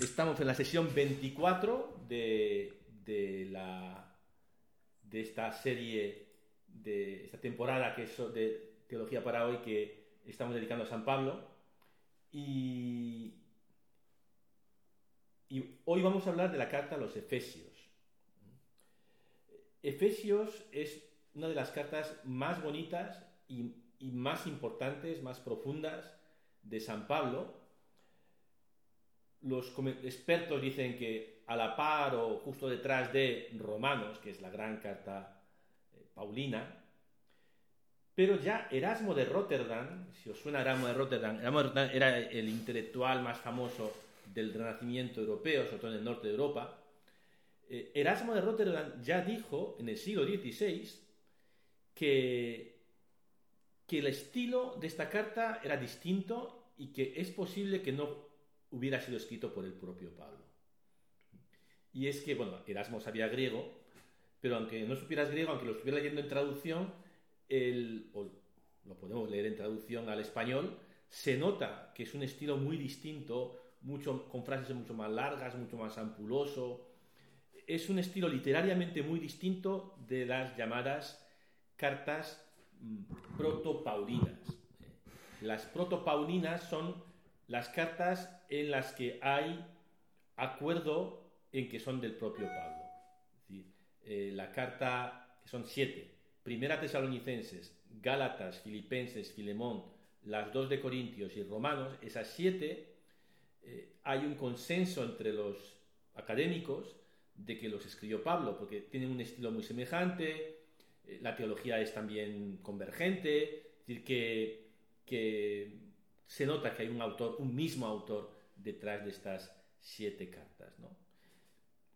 Estamos en la sesión 24 de, de, la, de esta serie, de esta temporada que es de Teología para hoy que estamos dedicando a San Pablo. Y, hoy vamos a hablar de la carta a los Efesios. Efesios es una de las cartas más bonitas y más importantes, más profundas de San Pablo. Los expertos dicen que a la par o justo detrás de Romanos, que es la gran carta eh, paulina, pero ya Erasmo de Rotterdam, si os suena Erasmo de Rotterdam, Erasmo de Rotterdam era el intelectual más famoso del Renacimiento europeo, sobre todo en el norte de Europa, eh, Erasmo de Rotterdam ya dijo en el siglo XVI que que el estilo de esta carta era distinto y que es posible que no hubiera sido escrito por el propio Pablo. Y es que, bueno, Erasmo sabía griego, pero aunque no supieras griego, aunque lo estuviera leyendo en traducción, el, o lo podemos leer en traducción al español, se nota que es un estilo muy distinto, mucho, con frases mucho más largas, mucho más ampuloso. Es un estilo literariamente muy distinto de las llamadas cartas protopaulinas. Las protopaulinas son las cartas en las que hay acuerdo en que son del propio Pablo. Eh, la carta, que son siete, Primera Tesalonicenses, Gálatas, Filipenses, Filemón, las dos de Corintios y Romanos, esas siete, eh, hay un consenso entre los académicos de que los escribió Pablo, porque tienen un estilo muy semejante, eh, la teología es también convergente, es decir, que, se nota que hay un autor, un mismo autor detrás de estas siete cartas.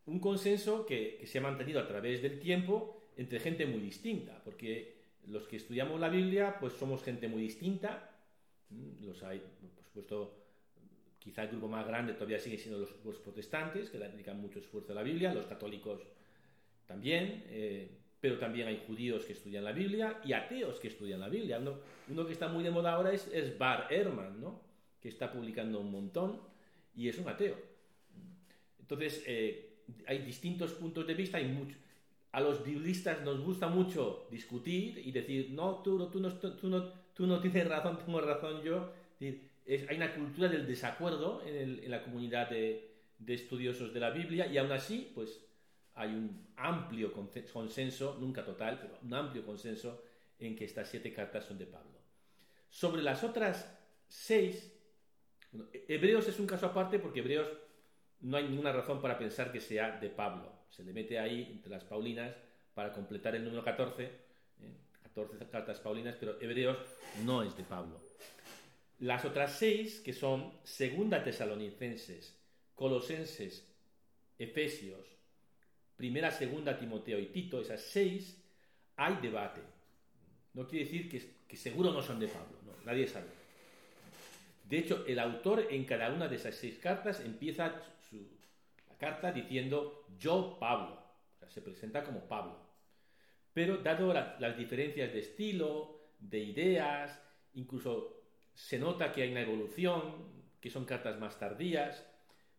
Un consenso que, se ha mantenido a través del tiempo entre gente muy distinta, porque los que estudiamos la Biblia, pues somos gente muy distinta. Los hay, por supuesto, quizá el grupo más grande todavía sigue siendo los, protestantes, que dedican mucho esfuerzo a la Biblia, los católicos también. Eh, pero también hay judíos que estudian la Biblia y ateos que estudian la Biblia. Uno, que está muy de moda ahora es, es Bar Ehrman, ¿no? que está publicando un montón y es un ateo. Entonces, eh, hay distintos puntos de vista, hay a los biblistas nos gusta mucho discutir y decir, no, tú, tú, no, tú, no, tú no tienes razón, tengo razón yo. hay una cultura del desacuerdo en, la comunidad de, de estudiosos de la Biblia y aún así, pues hay un amplio consenso, nunca total, pero un amplio consenso en que estas siete cartas son de Pablo. Sobre las otras seis, Hebreos es un caso aparte porque Hebreos no hay ninguna razón para pensar que sea de Pablo. Se le mete ahí entre las Paulinas para completar el número 14, 14 ¿eh? cartas Paulinas, pero Hebreos no es de Pablo. Las otras seis, que son Segunda Tesalonicenses, Colosenses, Efesios, primera, segunda, Timoteo y Tito, esas seis, hay debate. No quiere decir que, seguro no son de Pablo, no, nadie sabe. De hecho, el autor en cada una de esas seis cartas empieza la carta diciendo yo Pablo, se presenta como Pablo. Pero dado las diferencias de estilo, de ideas, incluso se nota que hay una evolución, que son cartas más tardías,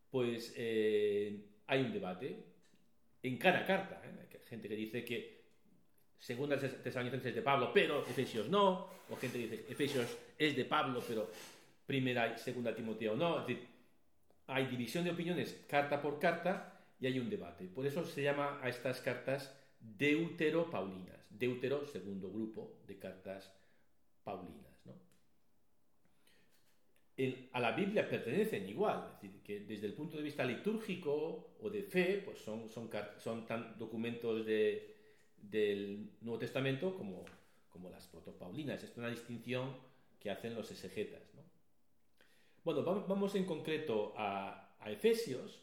pues eh, hay un debate en cada carta. ¿eh? Hay gente que dice que segunda Tesalonicenses de Pablo, pero Efesios no, o gente que dice Efesios es de Pablo, pero primera y segunda Timoteo no. Es hay división de opiniones carta por carta y hay un debate. Por eso se llama a estas cartas deutero-paulinas. Deutero, segundo grupo de cartas paulinas a la Biblia pertenecen igual, es decir, que desde el punto de vista litúrgico o de fe, pues son, son, son tan documentos de, del Nuevo Testamento como, como las protopaulinas. Es una distinción que hacen los exegetas. Bueno, vamos, en concreto a, a Efesios,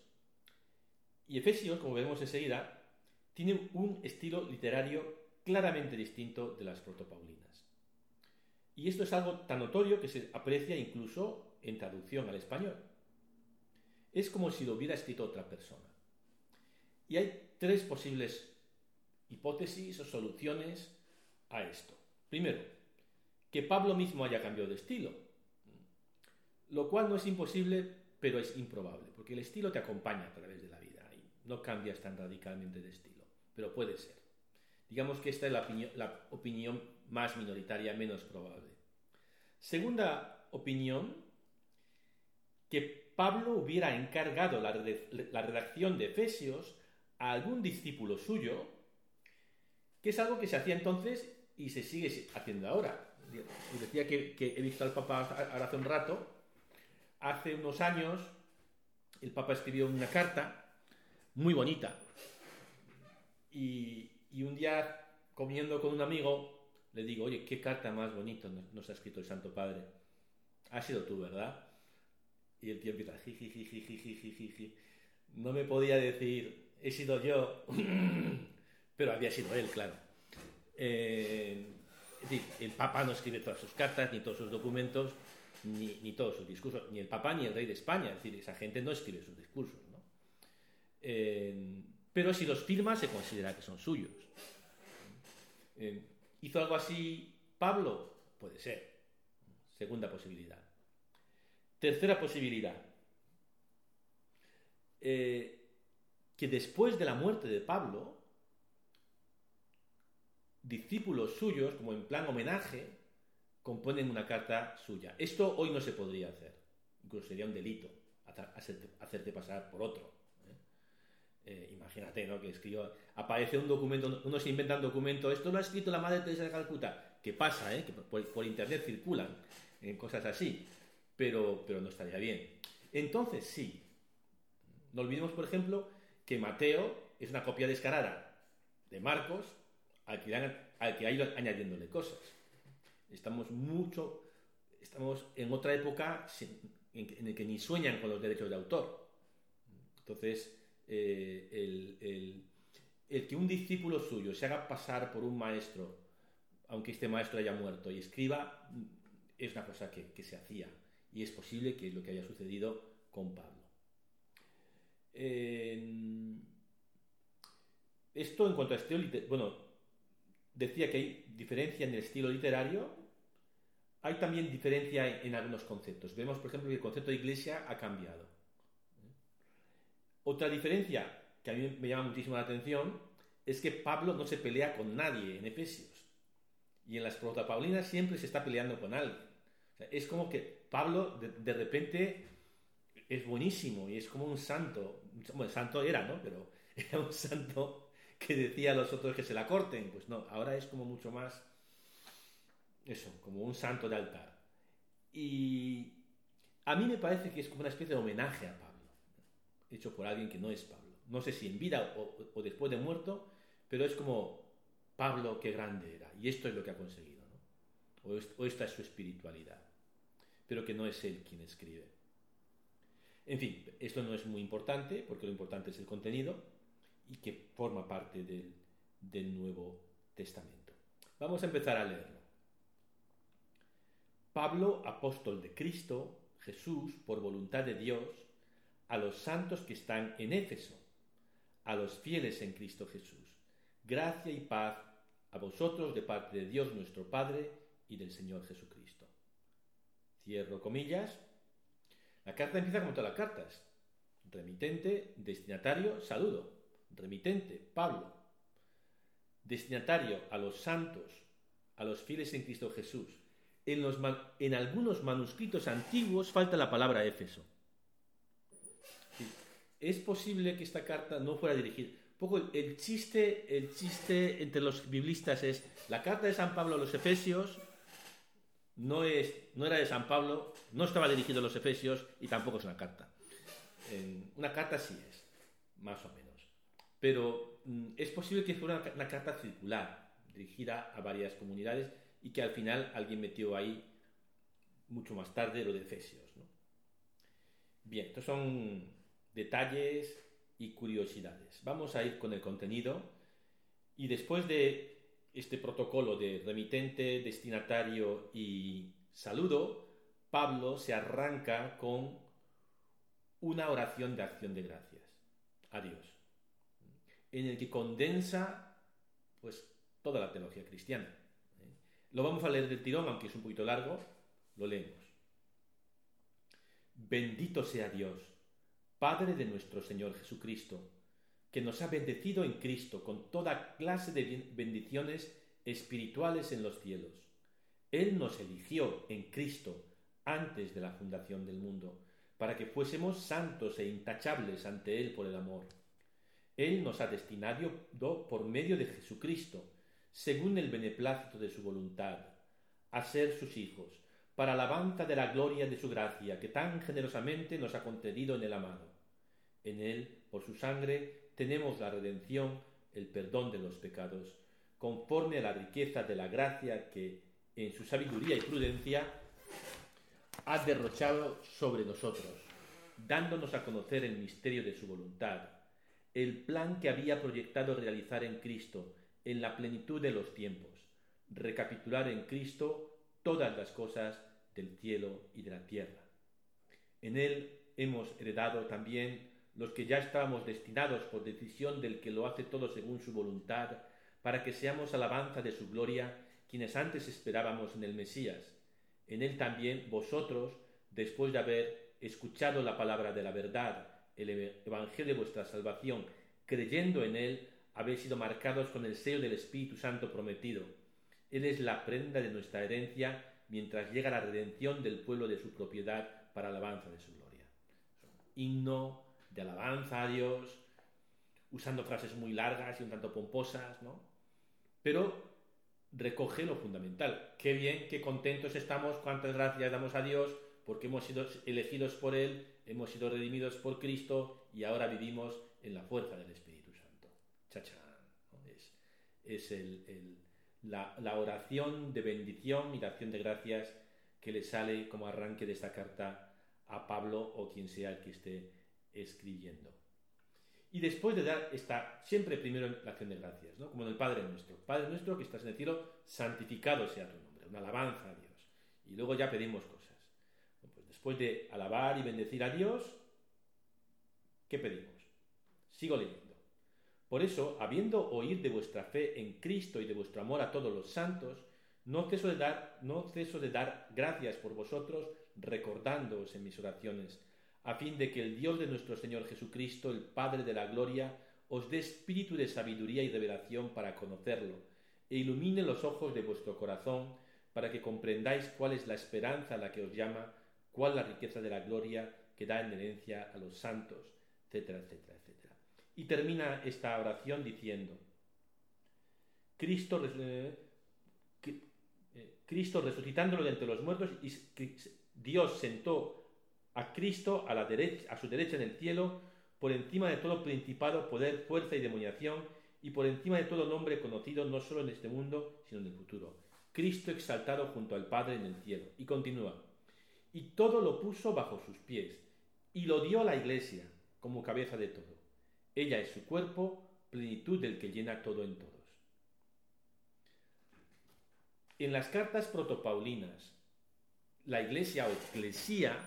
y Efesios, como veremos enseguida, tiene un estilo literario claramente distinto de las protopaulinas. Y esto es algo tan notorio que se aprecia incluso en traducción al español. Es como si lo hubiera escrito otra persona. Y hay tres posibles hipótesis o soluciones a esto. Primero, que Pablo mismo haya cambiado de estilo, lo cual no es imposible pero es improbable, porque el estilo te acompaña a través de la vida y no cambias tan radicalmente de estilo, pero puede ser. Digamos que esta es la opinión, la opinión más minoritaria, menos probable. Segunda opinión, que Pablo hubiera encargado la, redacción de Efesios a algún discípulo suyo, que es algo que se hacía entonces y se sigue haciendo ahora. Y decía que, he visto al Papa ahora hace un rato, hace unos años, el Papa escribió una carta muy bonita. Y, un día, comiendo con un amigo, le digo, oye, qué carta más bonita nos ha escrito el Santo Padre. Ha sido tú, ¿verdad? Y el tío empieza, jiji, No me podía decir, he sido yo, pero había sido él, claro. Eh, es decir, el Papa no escribe todas sus cartas, ni todos sus documentos, ni, todos sus discursos, ni el Papa ni el Rey de España. Es decir, esa gente no escribe sus discursos. ¿no? Eh, pero si los firma, se considera que son suyos. Eh, ¿Hizo algo así Pablo? Puede ser. Segunda posibilidad. Tercera posibilidad. Eh, que después de la muerte de Pablo, discípulos suyos, como en plan homenaje, componen una carta suya. Esto hoy no se podría hacer. Incluso sería un delito hacerte, pasar por otro. ¿eh? Eh, imagínate, ¿no? Que escribió, aparece un documento, uno se inventa un documento, esto lo ha escrito la Madre Teresa de Calcuta. ¿Qué pasa, eh? Que por, internet circulan cosas así, pero, pero no estaría bien. Entonces, sí. No olvidemos, por ejemplo, que Mateo es una copia descarada de Marcos al que, ha ido añadiéndole cosas. Estamos mucho, estamos en otra época en, la que ni sueñan con los derechos de autor. Entonces, eh, el, que un discípulo suyo se haga pasar por un maestro, aunque este maestro haya muerto, y escriba, es una cosa que, se hacía. Y es posible que es lo que haya sucedido con Pablo. esto en cuanto a este, bueno, decía que hay diferencia en el estilo literario, hay también diferencia en, algunos conceptos. Vemos, por ejemplo, que el concepto de iglesia ha cambiado. Otra diferencia que a mí me llama muchísimo la atención es que Pablo no se pelea con nadie en Efesios. Y en las protopaulinas siempre se está peleando con alguien. es como que Pablo de, repente es buenísimo y es como un santo. Bueno, santo era, ¿no? Pero era un santo que decía a los otros que se la corten. Pues no, ahora es como mucho más eso, como un santo de altar. Y a mí me parece que es como una especie de homenaje a Pablo, hecho por alguien que no es Pablo. No sé si en vida o, después de muerto, pero es como Pablo qué grande era. Y esto es lo que ha conseguido, ¿no? o esta es su espiritualidad, pero que no es él quien escribe. En fin, esto no es muy importante, porque lo importante es el contenido, y que forma parte del, Nuevo Testamento. Vamos a empezar a leerlo. Pablo, apóstol de Cristo, Jesús, por voluntad de Dios, a los santos que están en Éfeso, a los fieles en Cristo Jesús. Gracia y paz a vosotros de parte de Dios nuestro Padre y del Señor Jesucristo. La carta empieza como todas las cartas. Remitente, destinatario, saludo remitente, Pablo, destinatario a los santos, a los fieles en Cristo Jesús. En algunos manuscritos antiguos falta la palabra Éfeso. Es posible que esta carta no fuera dirigida. poco el, chiste, el chiste entre los biblistas es la carta de San Pablo a los Efesios no, es, no era de San Pablo, no estaba dirigido a los Efesios y tampoco es una carta. una carta sí es, más o menos pero mm, es posible que fuera una, carta circular, dirigida a varias comunidades y que al final alguien metió ahí mucho más tarde lo de Efesios. Bien, estos son detalles y curiosidades. Vamos a ir con el contenido y después de este protocolo de remitente, destinatario y saludo, Pablo se arranca con una oración de acción de gracias. Adiós en el que condensa pues toda la teología cristiana. ¿eh? Lo vamos a leer del tirón, aunque es un poquito largo, lo leemos. Bendito sea Dios, Padre de nuestro Señor Jesucristo, que nos ha bendecido en Cristo con toda clase de bendiciones espirituales en los cielos. Él nos eligió en Cristo antes de la fundación del mundo, para que fuésemos santos e intachables ante Él por el amor. Él nos ha destinado por medio de Jesucristo, según el beneplácito de su voluntad, a ser sus hijos, para alabanza de la gloria de su gracia, que tan generosamente nos ha concedido en el amado. En Él, por su sangre, tenemos la redención, el perdón de los pecados, conforme a la riqueza de la gracia que, en su sabiduría y prudencia, ha derrochado sobre nosotros, dándonos a conocer el misterio de su voluntad, el plan que había proyectado realizar en Cristo en la plenitud de los tiempos, recapitular en Cristo todas las cosas del cielo y de la tierra. En Él hemos heredado también los que ya estábamos destinados por decisión del que lo hace todo según su voluntad, para que seamos alabanza de su gloria, quienes antes esperábamos en el Mesías. En Él también vosotros, después de haber escuchado la palabra de la verdad, el Evangelio de vuestra salvación, creyendo en Él, habéis sido marcados con el sello del Espíritu Santo prometido. Él es la prenda de nuestra herencia mientras llega la redención del pueblo de su propiedad para alabanza de su gloria. Himno de alabanza a Dios, usando frases muy largas y un tanto pomposas, ¿no? Pero recoge lo fundamental. Qué bien, qué contentos estamos, cuántas gracias damos a Dios porque hemos sido elegidos por Él, hemos sido redimidos por Cristo y ahora vivimos en la fuerza del Espíritu Santo. Chachán. Es, la, la, oración de bendición y de acción de gracias que le sale como arranque de esta carta a Pablo o quien sea el que esté escribiendo. Y después de dar, está siempre primero la acción de gracias, ¿no? como en el Padre nuestro. Padre nuestro que estás en el cielo, santificado sea tu nombre, una alabanza a Dios. Y luego ya pedimos cosas. Pues después de alabar y bendecir a Dios, ¿qué pedimos? Sigo leyendo. Por eso, habiendo oír de vuestra fe en Cristo y de vuestro amor a todos los santos, no ceso de dar, no ceso de dar gracias por vosotros, recordándoos en mis oraciones a fin de que el Dios de nuestro Señor Jesucristo, el Padre de la Gloria, os dé espíritu de sabiduría y revelación para conocerlo, e ilumine los ojos de vuestro corazón, para que comprendáis cuál es la esperanza a la que os llama, cuál la riqueza de la gloria que da en herencia a los santos, etcétera, etcétera, etcétera. Y termina esta oración diciendo, Cristo, eh, eh, Cristo resucitándolo de entre los muertos, y Dios sentó a Cristo a, la derecha, a su derecha en el cielo, por encima de todo principado, poder, fuerza y demoniación, y por encima de todo nombre conocido no solo en este mundo, sino en el futuro. Cristo exaltado junto al Padre en el cielo. Y continúa. Y todo lo puso bajo sus pies, y lo dio a la Iglesia como cabeza de todo. Ella es su cuerpo, plenitud del que llena todo en todos. En las cartas protopaulinas, la Iglesia o Eclesía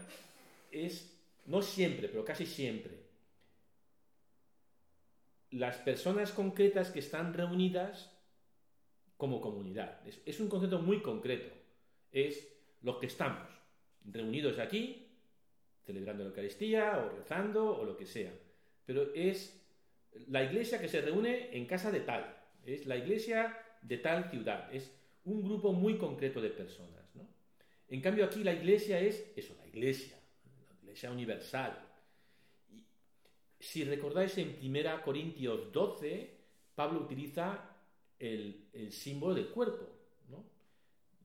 es, no siempre, pero casi siempre, las personas concretas que están reunidas como comunidad. Es, un concepto muy concreto. Es los que estamos reunidos aquí, celebrando la Eucaristía o rezando o lo que sea. Pero es la iglesia que se reúne en casa de tal. Es la iglesia de tal ciudad. Es un grupo muy concreto de personas. En cambio aquí la iglesia es eso, la iglesia sea universal. Si recordáis en 1 Corintios 12, Pablo utiliza el, símbolo del cuerpo.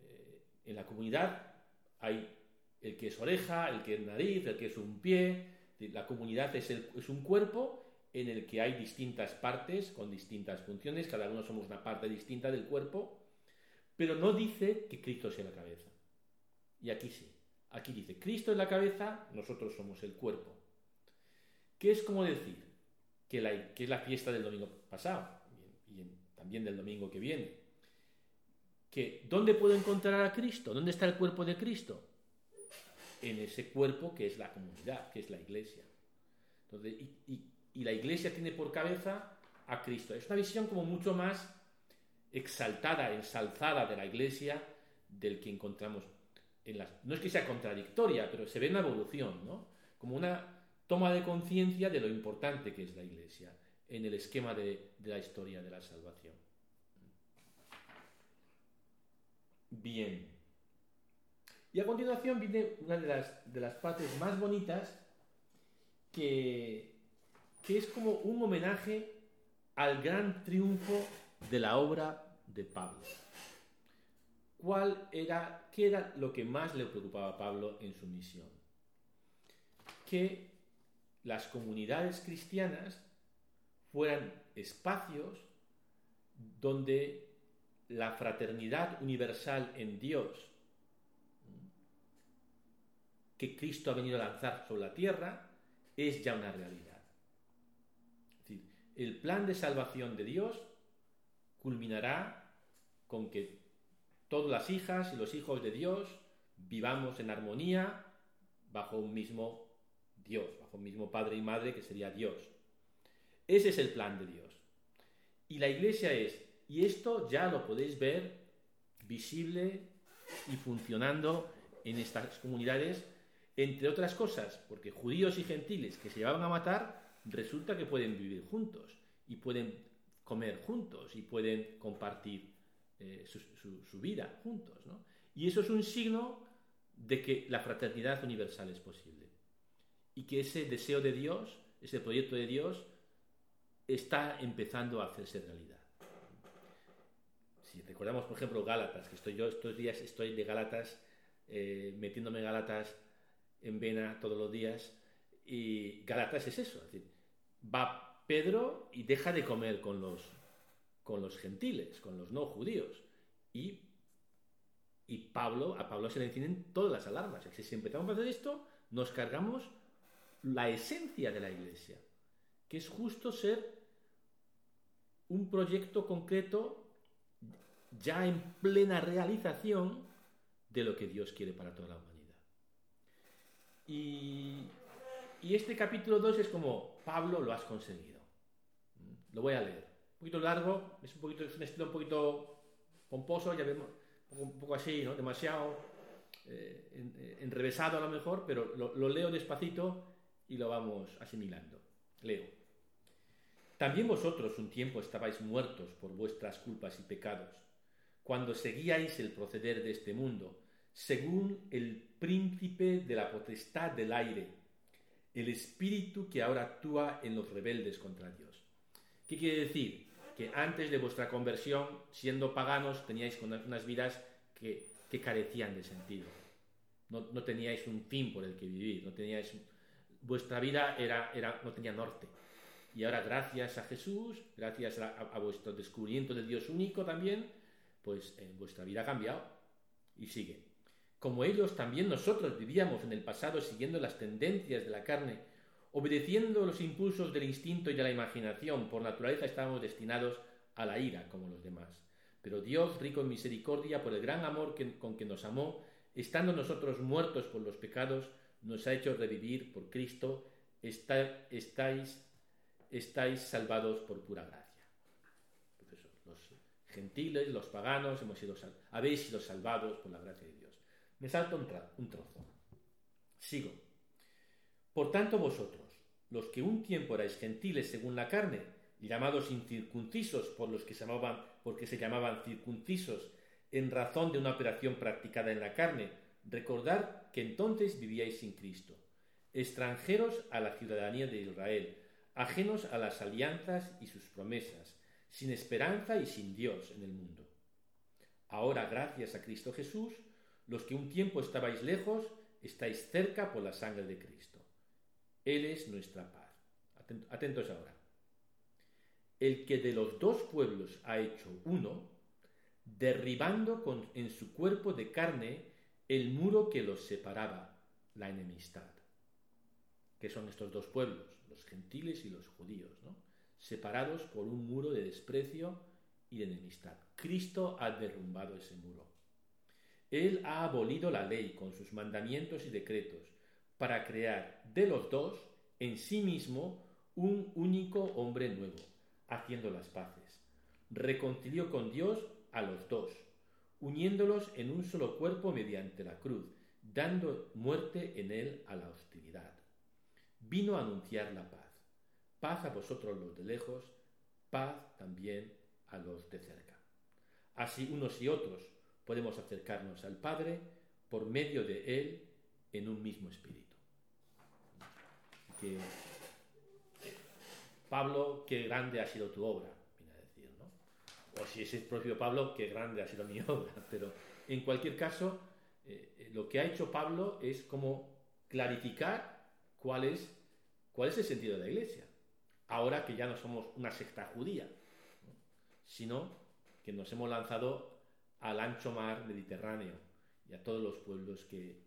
Eh, en la comunidad hay el que es oreja, el que es nariz, el que es un pie. La comunidad es, es un cuerpo en el que hay distintas partes con distintas funciones, cada uno somos una parte distinta del cuerpo, pero no dice que Cristo sea la cabeza. Y aquí sí. Aquí dice, Cristo es la cabeza, nosotros somos el cuerpo. ¿Qué es como decir? Que, que es la fiesta del domingo pasado y, también del domingo que viene. Que, ¿Dónde puedo encontrar a Cristo? ¿Dónde está el cuerpo de Cristo? En ese cuerpo que es la comunidad, que es la iglesia. Entonces, y, y la iglesia tiene por cabeza a Cristo. Es una visión como mucho más exaltada, ensalzada de la iglesia del que encontramos no es que sea contradictoria, pero se ve una evolución, ¿no? Como una toma de conciencia de lo importante que es la Iglesia en el esquema de, la historia de la salvación. Bien. Y a continuación viene una de las, partes más bonitas que es como un homenaje al gran triunfo de la obra de Pablo. ¿Cuál era, qué era lo que más le preocupaba a Pablo en su misión? Que las comunidades cristianas fueran espacios donde la fraternidad universal en Dios que Cristo ha venido a lanzar sobre la tierra es ya una realidad. El plan de salvación de Dios culminará con que todas las hijas y los hijos de Dios vivamos en armonía bajo un mismo Dios, bajo un mismo Padre y Madre que sería Dios. Ese es el plan de Dios. Y la iglesia es, y esto ya lo podéis ver visible y funcionando en estas comunidades, entre otras cosas, porque judíos y gentiles que se llevaban a matar, resulta que pueden vivir juntos y pueden comer juntos y pueden compartir eh, su, vida juntos. ¿no? Y eso es un signo de que la fraternidad universal es posible y que ese deseo de Dios, ese proyecto de Dios, está empezando a hacerse realidad. Si recordamos, por ejemplo, Gálatas, que estoy yo estos días estoy de Gálatas, eh, metiéndome Gálatas en vena todos los días, y Gálatas es eso, es va Pedro y deja de comer con los, con los gentiles, con los no judíos, y, y Pablo, a Pablo se le encienden todas las alarmas. Si empezamos a hacer esto, nos cargamos la esencia de la iglesia, que es justo ser un proyecto concreto ya en plena realización de lo que Dios quiere para toda la humanidad. Y, este capítulo 2 es como, Pablo, lo has conseguido. Lo voy a leer. Un poquito largo, es un, poquito, es un estilo un poquito pomposo, ya vemos, un poco así, ¿no? demasiado eh, enrevesado a lo mejor, pero lo leo despacito y lo vamos asimilando. Leo. También vosotros un tiempo estabais muertos por vuestras culpas y pecados, cuando seguíais el proceder de este mundo, según el príncipe de la potestad del aire, el espíritu que ahora actúa en los rebeldes contra Dios. ¿Qué quiere decir? Que antes de vuestra conversión, siendo paganos, teníais unas vidas que, carecían de sentido. No, teníais un fin por el que vivir, no teníais, vuestra vida era, era, no tenía norte. Y ahora, gracias a Jesús, gracias a, vuestro descubrimiento del Dios único también, pues eh, vuestra vida ha cambiado y sigue. Como ellos, también nosotros vivíamos en el pasado siguiendo las tendencias de la carne, obedeciendo los impulsos del instinto y de la imaginación. Por naturaleza estábamos destinados a la ira, como los demás. Pero Dios, rico en misericordia, por el gran amor con que nos amó, estando nosotros muertos por los pecados, nos ha hecho revivir por Cristo. estáis estáis salvados por pura gracia. Pues los gentiles, los paganos, hemos sido habéis sido salvados por la gracia de Dios. Me salto un, un trozo. Sigo. Por tanto, vosotros, los que un tiempo erais gentiles según la carne, llamados incircuncisos por los que se llamaban, porque se llamaban circuncisos en razón de una operación practicada en la carne, recordad que entonces vivíais sin Cristo, extranjeros a la ciudadanía de Israel, ajenos a las alianzas y sus promesas, sin esperanza y sin Dios en el mundo. Ahora, gracias a Cristo Jesús, los que un tiempo estabais lejos, estáis cerca por la sangre de Cristo. Él es nuestra paz. Atentos ahora. El que de los dos pueblos ha hecho uno, derribando con, en su cuerpo de carne el muro que los separaba, la enemistad. ¿Qué son estos dos pueblos? los gentiles y los judíos, ¿no? separados por un muro de desprecio y de enemistad. Cristo ha derrumbado ese muro. Él ha abolido la ley con sus mandamientos y decretos para crear de los dos en sí mismo un único hombre nuevo, haciendo las paces. Reconcilió con Dios a los dos, uniéndolos en un solo cuerpo mediante la cruz, dando muerte en él a la hostilidad. Vino a anunciar la paz. Paz a vosotros los de lejos, paz también a los de cerca. Así unos y otros podemos acercarnos al Padre por medio de Él en un mismo espíritu. Pablo, qué grande ha sido tu obra, viene a decir, ¿no? O si es el propio Pablo, qué grande ha sido mi obra. Pero en cualquier caso, eh, lo que ha hecho Pablo es como clarificar cuál es, cuál es el sentido de la iglesia. Ahora que ya no somos una secta judía, sino que nos hemos lanzado al ancho mar Mediterráneo y a todos los pueblos que,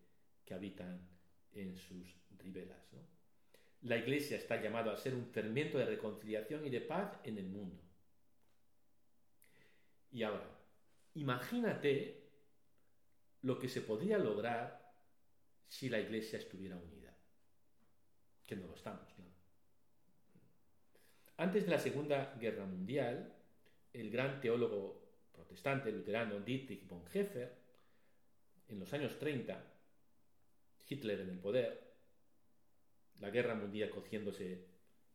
que habitan en sus riberas. La Iglesia está llamada a ser un fermento de reconciliación y de paz en el mundo. Y ahora, imagínate lo que se podría lograr si la Iglesia estuviera unida. Que no lo estamos, claro. Antes de la Segunda Guerra Mundial, el gran teólogo protestante luterano Dietrich Bonhoeffer, en los años 30, Hitler en el poder, la guerra mundial cociéndose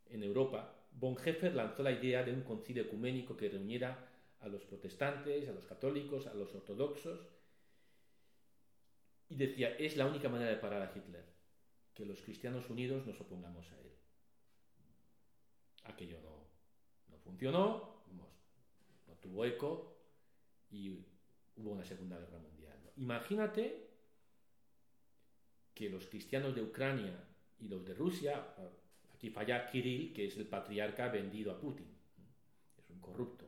en Europa, Bonhoeffer lanzó la idea de un concilio ecuménico que reuniera a los protestantes, a los católicos, a los ortodoxos, y decía, es la única manera de parar a Hitler, que los cristianos unidos nos opongamos a él. Aquello no, no funcionó, no tuvo eco y hubo una Segunda Guerra Mundial. Imagínate que los cristianos de Ucrania y los de Rusia, aquí falla Kirill, que es el patriarca vendido a Putin, es un corrupto,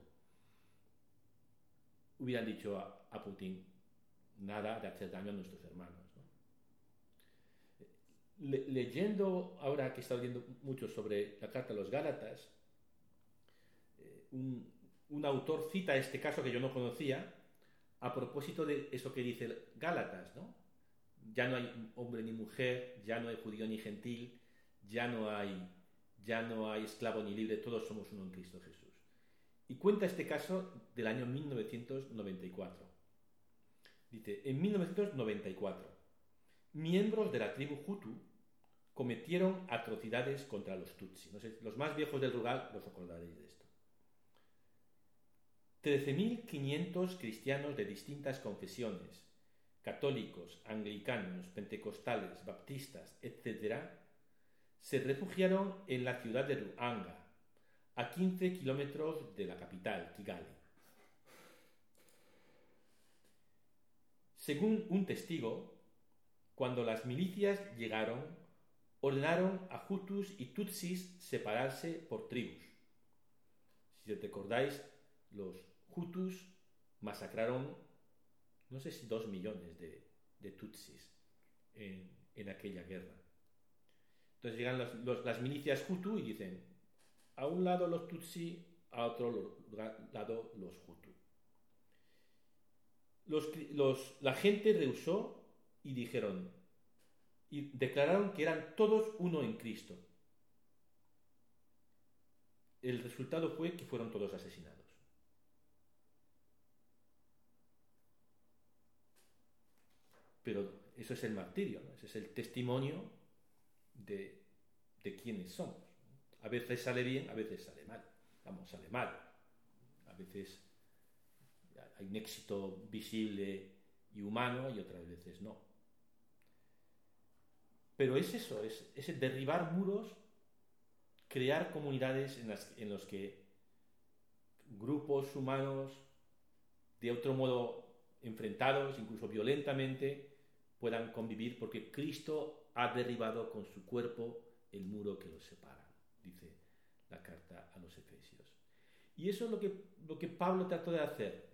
hubieran dicho a, Putin nada de hacer daño a nuestros hermanos. leyendo, ahora que he estado leyendo mucho sobre la carta a los Gálatas, eh, un, un autor cita este caso que yo no conocía a propósito de eso que dice Gálatas, ¿no? Ya no hay hombre ni mujer, ya no hay judío ni gentil, ya no hay, ya no hay esclavo ni libre, todos somos uno en Cristo Jesús. Y cuenta este caso del año 1994. Dice, en 1994, miembros de la tribu Hutu cometieron atrocidades contra los Tutsi. Los más viejos del rural los acordaréis de esto. 13.500 cristianos de distintas confesiones, católicos, anglicanos, pentecostales, baptistas, etc., se refugiaron en la ciudad de Ruanga, a 15 kilómetros de la capital, Kigali. Según un testigo, cuando las milicias llegaron, ordenaron a Hutus y Tutsis separarse por tribus. Si recordáis, los Hutus masacraron no sé si dos millones de, Tutsis en, aquella guerra. Entonces llegan las milicias Hutu y dicen, a un lado los Tutsi, a otro lado los Hutu. la gente rehusó y dijeron, y declararon que eran todos uno en Cristo. El resultado fue que fueron todos asesinados. Pero eso es el martirio, ese es el testimonio de, de quiénes somos. A veces sale bien, a veces sale mal. Vamos, sale mal. A veces hay un éxito visible y humano y otras veces no. Pero es eso, es, es derribar muros, crear comunidades en las en los que grupos humanos, de otro modo enfrentados, incluso violentamente, puedan convivir porque Cristo ha derribado con su cuerpo el muro que los separa, dice la carta a los Efesios. Y eso es lo que, lo que Pablo trató de hacer.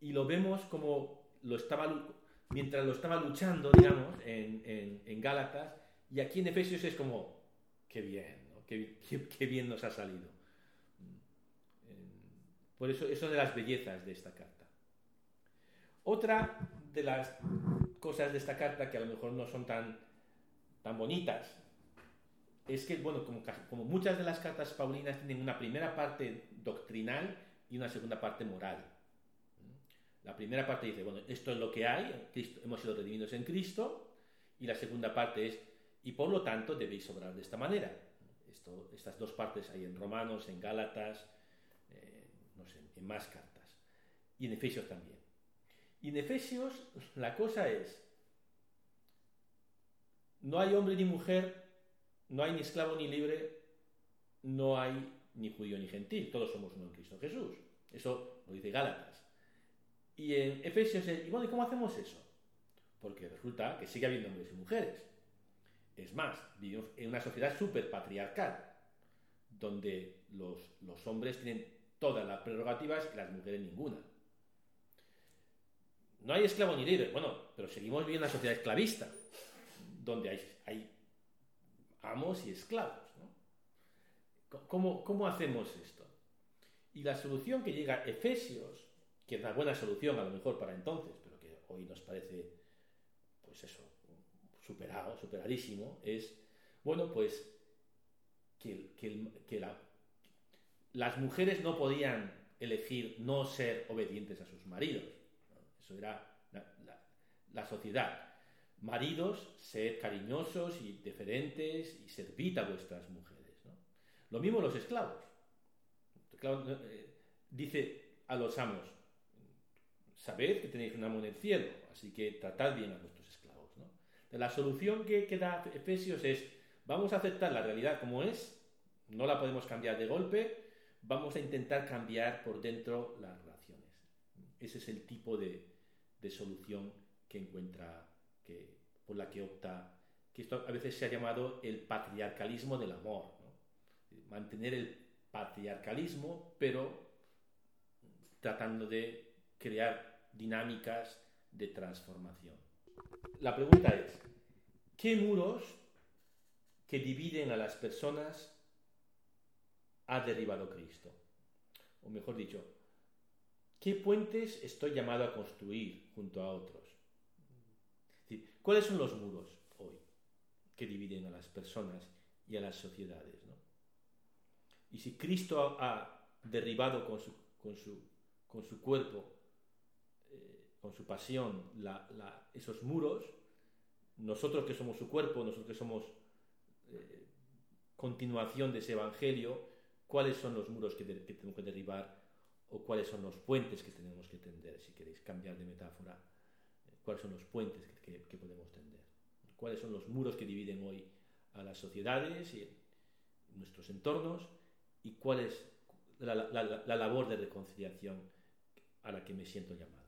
Y lo vemos como lo estaba, mientras lo estaba luchando, digamos, en, en, Gálatas, y aquí en Efesios es como, qué bien, qué, qué, bien nos ha salido. Por eso, eso de las bellezas de esta carta. Otra de las cosas de esta carta que a lo mejor no son tan, tan bonitas es que, bueno, como, como muchas de las cartas paulinas tienen una primera parte doctrinal y una segunda parte moral. La primera parte dice, bueno, esto es lo que hay, hemos sido redimidos en Cristo, y la segunda parte es, y por lo tanto debéis obrar de esta manera. Esto, estas dos partes hay en Romanos, en Gálatas, eh, no sé, en más cartas, y en Efesios también. Y en Efesios la cosa es, no hay hombre ni mujer, no hay ni esclavo ni libre, no hay ni judío ni gentil, todos somos uno en Cristo Jesús. Eso lo dice Gálatas. Y en Efesios, y bueno, ¿y cómo hacemos eso? Porque resulta que sigue habiendo hombres y mujeres. Es más, vivimos en una sociedad súper patriarcal, donde los, los hombres tienen todas las prerrogativas y las mujeres ninguna. No hay esclavo ni libre, bueno, pero seguimos viviendo en una sociedad esclavista, donde hay, amos y esclavos. ¿Cómo, ¿Cómo hacemos esto? Y la solución que llega a Efesios, que es una buena solución a lo mejor para entonces, pero que hoy nos parece, pues eso, superado, superadísimo, es, bueno, pues que, las mujeres no podían elegir no ser obedientes a sus maridos. Eso era la, sociedad. Maridos, sed cariñosos y deferentes y servid a vuestras mujeres. Lo mismo los esclavos. Eh, dice a los amos, sabed que tenéis un amo en el cielo, así que tratad bien a vuestros esclavos. La solución que, que da Efesios es, vamos a aceptar la realidad como es, no la podemos cambiar de golpe, vamos a intentar cambiar por dentro las relaciones. Ese es el tipo de, de solución que encuentra, que, por la que opta, que esto a veces se ha llamado el patriarcalismo del amor. Mantener el patriarcalismo, pero tratando de crear dinámicas de transformación. La pregunta es, ¿qué muros que dividen a las personas ha derribado Cristo? O mejor dicho, ¿qué puentes estoy llamado a construir junto a otros? ¿Cuáles son los muros hoy que dividen a las personas y a las sociedades? Y si Cristo ha, derribado con su, cuerpo, eh, con su pasión, esos muros, nosotros que somos su cuerpo, nosotros que somos eh, continuación de ese Evangelio, ¿cuáles son los muros que, tenemos que derribar o cuáles son los puentes que tenemos que tender, si queréis cambiar de metáfora, eh, cuáles son los puentes que, que, podemos tender, cuáles son los muros que dividen hoy a las sociedades y nuestros entornos y cuál es la, labor de reconciliación a la que me siento llamado.